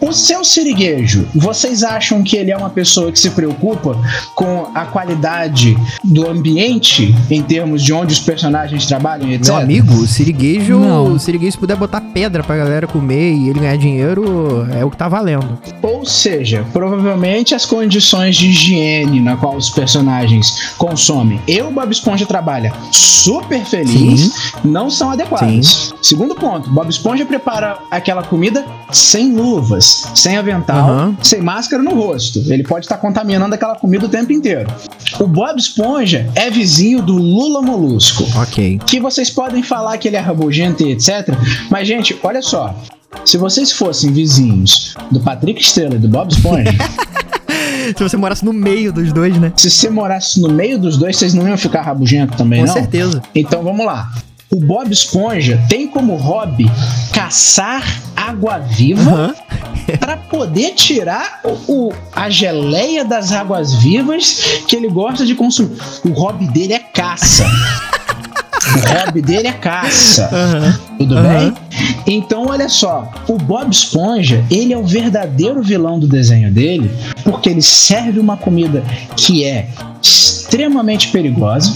O seu siriguejo, vocês acham que ele é uma pessoa que se preocupa com a qualidade do ambiente em termos de onde os personagens trabalham, e etc? Meu amigo, o siriguejo, Não. o siriguejo, se puder botar pedra pra galera comer e ele ganhar dinheiro, é o que tá valendo. Ou seja, provavelmente as condições de higiene na qual os personagens consomem e o Bob Esponja trabalha super feliz não são adequadas. Segundo ponto, Bob Esponja prepara aquela comida sem luvas, sem avental, Aham. sem máscara no rosto. Ele pode estar contaminando aquela comida o tempo inteiro. O Bob Esponja é vizinho do Lula Molusco Ok. que vocês podem falar que ele é rabugento e etc. Mas, gente, olha só. Se vocês fossem vizinhos do Patrick Estrela e do Bob Esponja, Se você morasse no meio dos dois, né? se você morasse no meio dos dois, vocês não iam ficar rabugento também, Com não? certeza. Então vamos lá. O Bob Esponja tem como hobby caçar água-viva Aham. para poder tirar o, o- a geleia das águas-vivas que ele gosta de consumir. O hobby dele é caça. O hobby dele é caça. Aham. Tudo Aham. bem? Então, olha só, o Bob Esponja, ele é o verdadeiro vilão do desenho dele, porque ele serve uma comida que é extremamente perigosa,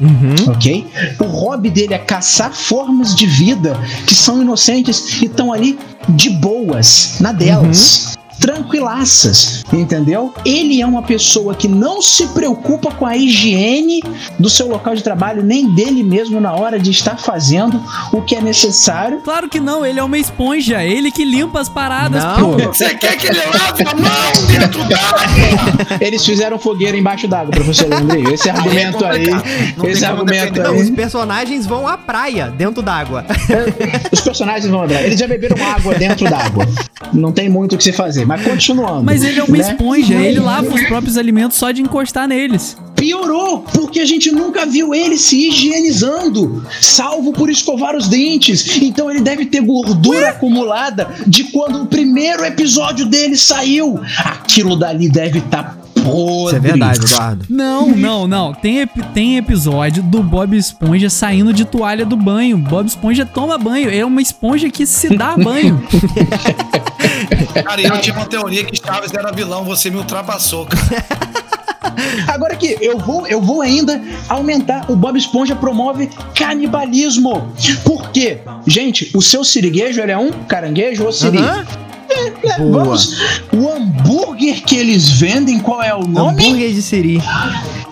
Uhum. ok? O hobby dele é caçar formas de vida que são inocentes e estão ali de boas, na delas. Tranquilaças, entendeu? Ele é uma pessoa que não se preocupa com a higiene do seu local de trabalho, nem dele mesmo na hora de estar fazendo o que é necessário. Claro que não, ele é uma esponja, ele que limpa as paradas, Não. pô. Você quer que ele lave a mão dentro d'água? Eles fizeram fogueira embaixo d'água, professor Leandrinho. Esse argumento aí, esse argumento. Não, os aí, personagens vão à praia, dentro d'água. os personagens vão andar. Eles já beberam água dentro d'água. Não tem muito o que se fazer, mas continuando. Mas ele é uma né? esponja, ele lava os próprios alimentos só de encostar neles. Piorou, porque a gente nunca viu ele se higienizando, salvo por escovar os dentes. Então ele deve ter gordura acumulada de quando o primeiro episódio dele saiu. Aquilo dali deve estar podre. Isso é verdade, Eduardo. Não, não, não. Tem, ep- tem episódio do Bob Esponja saindo de toalha do banho. Bob Esponja toma banho. É uma esponja que se dá banho. Cara, eu tinha uma teoria que Chaves era vilão, você me ultrapassou, cara. Agora aqui, eu vou, eu vou ainda aumentar. O Bob Esponja promove canibalismo. Por quê? Gente, o seu siriguejo ele é um caranguejo ou siri? Aham. É, Boa. Vamos. O hambúrguer que eles vendem, qual é o nome? Hambúrguer de siri.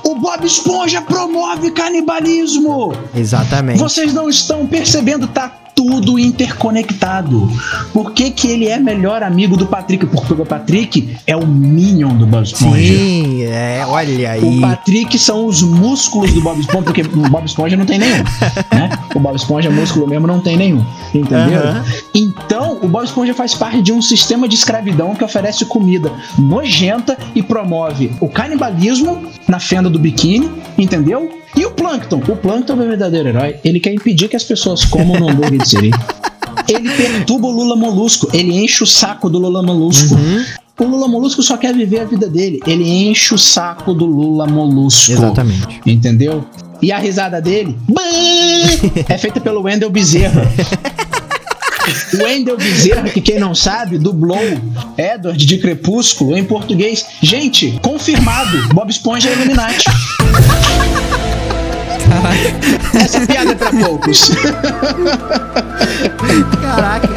O Bob Esponja promove canibalismo. Exatamente. Vocês não estão percebendo, tá tudo interconectado. Por que, que ele é melhor amigo do Patrick? Porque o Patrick é o Minion do Bob Esponja. Sim, é, olha aí. O Patrick são os músculos do Bob Esponja, porque o Bob Esponja não tem nenhum, né? O Bob Esponja músculo mesmo não tem nenhum, entendeu? Aham. Então, o Bob Esponja faz parte de um sistema de escravidão que oferece comida nojenta e promove o canibalismo na fenda do biquíni, entendeu? E o Plankton? O Plankton é o verdadeiro herói. Ele quer impedir que as pessoas comam no hambúrguer de siri. Ele perturba o Lula Molusco, ele enche o saco do Lula Molusco. Uhum, O Lula Molusco só quer viver a vida dele. Ele enche o saco do Lula Molusco. exatamente. Entendeu? E a risada dele é feita pelo Wendel Bezerra. O Wendel Bezerra, que quem não sabe, dublou Edward de Crepúsculo em português. Gente, confirmado, Bob Esponja é Illuminati. Essa piada é pra poucos. Caraca.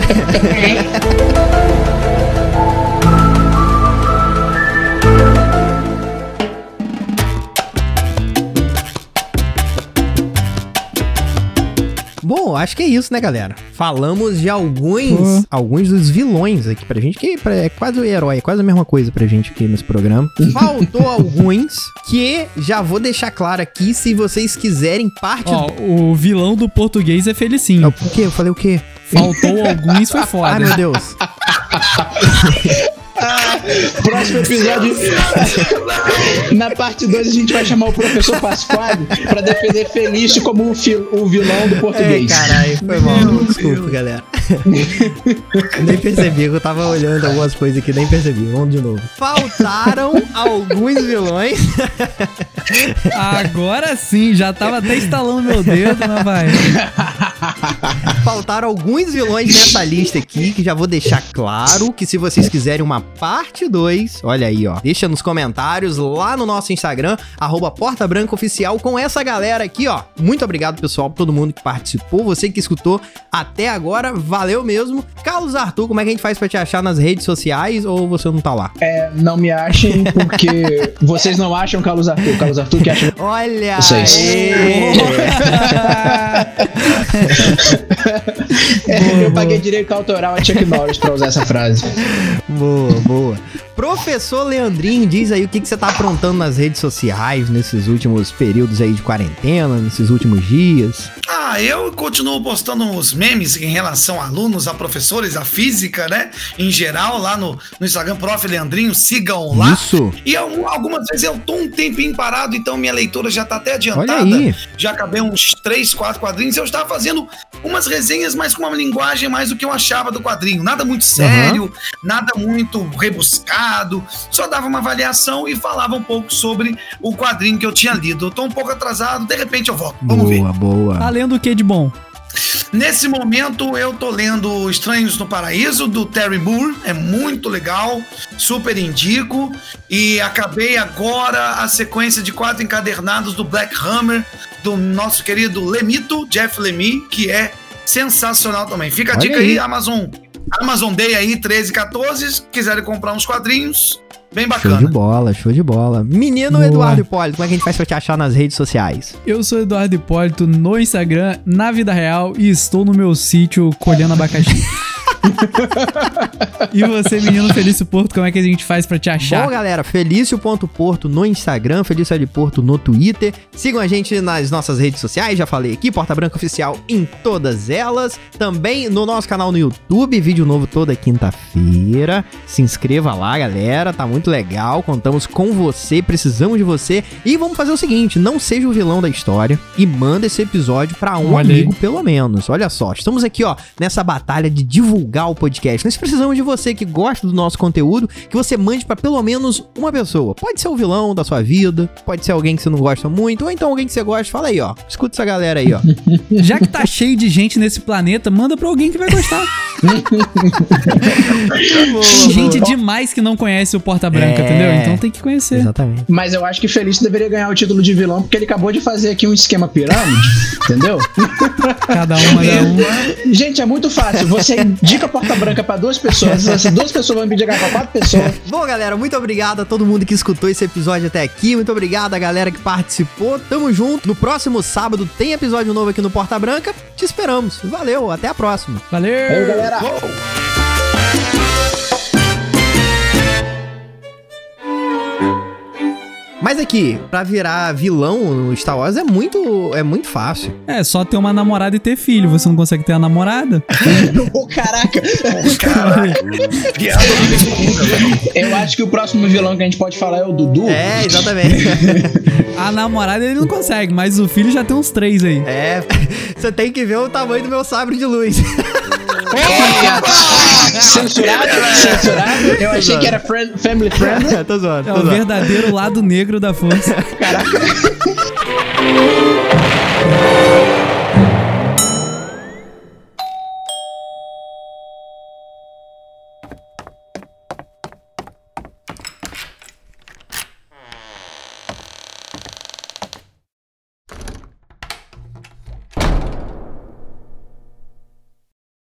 Bom, acho que é isso, né, galera? Falamos de alguns, alguns dos vilões aqui pra gente, que é quase o herói, é quase a mesma coisa pra gente aqui nesse programa. Faltou alguns que já vou deixar claro aqui, se vocês quiserem parte Ó, o vilão do português é É Felicinho. o quê? Eu falei o quê? Faltou alguns, foi Ai, foda. meu Deus. Próximo episódio. Na parte 2 a gente vai chamar o professor Pasquale pra defender Felício como o, o vilão do Ei, português. caralho, foi mal. Desculpa, galera. nem percebi, eu tava olhando algumas coisas aqui, nem percebi. Vamos de novo. Faltaram alguns vilões. Agora sim, já tava até instalando meu dedo, mas vai. Faltaram alguns vilões nessa lista aqui, que já vou deixar claro que se vocês quiserem uma parte 2, olha aí, ó. Deixa nos comentários lá no nosso Instagram, arroba Porta Branca Oficial, com essa galera aqui, ó. Muito obrigado, pessoal, todo mundo que participou, você que escutou até agora, valeu mesmo. Carlos Arthur, como é que a gente faz pra te achar nas redes sociais ou você não tá lá? É, não me achem porque vocês não acham Carlos Arthur. Carlos Arthur que acha. Olha Vocês. aí! É, eu paguei direito autoral a Chuck Norris pra usar essa frase. Boa, boa. Professor Leandrinho, diz aí o que, que você tá aprontando nas redes sociais nesses últimos períodos aí de quarentena, nesses últimos dias. Ah, eu continuo postando uns memes em relação a alunos, a professores, a física, né? Em geral, lá no, no Instagram, Prof. Leandrinho, sigam lá. Isso. E eu- algumas vezes eu tô um tempinho parado, então minha leitura já tá até adiantada. Olha aí. Já acabei uns três, quatro quadrinhos. Eu estava fazendo umas resenhas, mas com uma linguagem mais do que eu achava do quadrinho. Nada muito sério, nada muito rebuscado. Só dava uma avaliação e falava um pouco sobre o quadrinho que eu tinha lido. Eu tô um pouco atrasado, de repente eu volto. Vamos ver. Boa, boa. Tá lendo o que de bom? Nesse momento eu tô lendo Estranhos no Paraíso do Terry Moore, é muito legal, super indico e acabei agora a sequência de quatro encadernados do Black Hammer do nosso querido Lemito, Jeff Lemmy, que é sensacional também. Fica a Olha dica aí. aí, Amazon. Amazon Day aí 13 14, se quiserem comprar uns quadrinhos, bem Show bacana. de bola, show de bola. Menino Boa. Eduardo Hipólito, como é que a gente faz pra te achar nas redes sociais? Eu sou Eduardo Hipólito no Instagram, na vida real, e estou no meu sítio colhendo abacaxi. e você, menino Felício Porto, como é que a gente faz pra te achar? Bom, galera, Felício.porto no Instagram, Felício L. Porto no Twitter. Sigam a gente nas nossas redes sociais, já falei aqui, Porta Branca Oficial em todas elas. Também no nosso canal no YouTube, vídeo novo toda quinta-feira. Se inscreva lá, galera, tá muito legal. Contamos com você, precisamos de você. E vamos fazer o seguinte: não seja o vilão da história e manda esse episódio pra um Olha aí. amigo, pelo menos. Olha só, estamos aqui, ó, nessa batalha de divulgar o podcast. Nós precisamos de você que gosta do nosso conteúdo, que você mande pra pelo menos uma pessoa. Pode ser o vilão da sua vida, pode ser alguém que você não gosta muito, ou então alguém que você gosta. Fala aí, ó. Escuta essa galera aí, ó. Já que tá cheio de gente nesse planeta, manda pra alguém que vai gostar. Gente demais que não conhece o Porta Branca, É. entendeu? Então tem que conhecer. Exatamente. Mas eu acho que Felício deveria ganhar o título de vilão porque ele acabou de fazer aqui um esquema pirâmide, entendeu? Cada um manda um. Gente, é muito fácil. Você indica porta branca pra duas pessoas, essas duas pessoas vão indicar pra quatro pessoas. Bom, galera, muito obrigado a todo mundo que escutou esse episódio até aqui. Muito obrigado a galera que participou. Tamo junto. No próximo sábado tem episódio novo aqui no Porta Branca. Te esperamos. Valeu, até a próxima. Valeu! Aí, galera. Mas aqui, pra virar vilão no Star Wars é muito, é muito fácil. É, só ter uma namorada e ter filho. Você não consegue ter a namorada? Ô, caraca. Absurda, velho. Eu acho que o próximo vilão que a gente pode falar é o Dudu. É, exatamente. A namorada ele não consegue, mas o filho já tem uns três aí. é, você tem que ver o tamanho do meu sabre de luz. Censurado? Censurado? Eu achei que era friend- family friendly. tô zoando, É tô o zoando. verdadeiro lado negro da força. Caraca.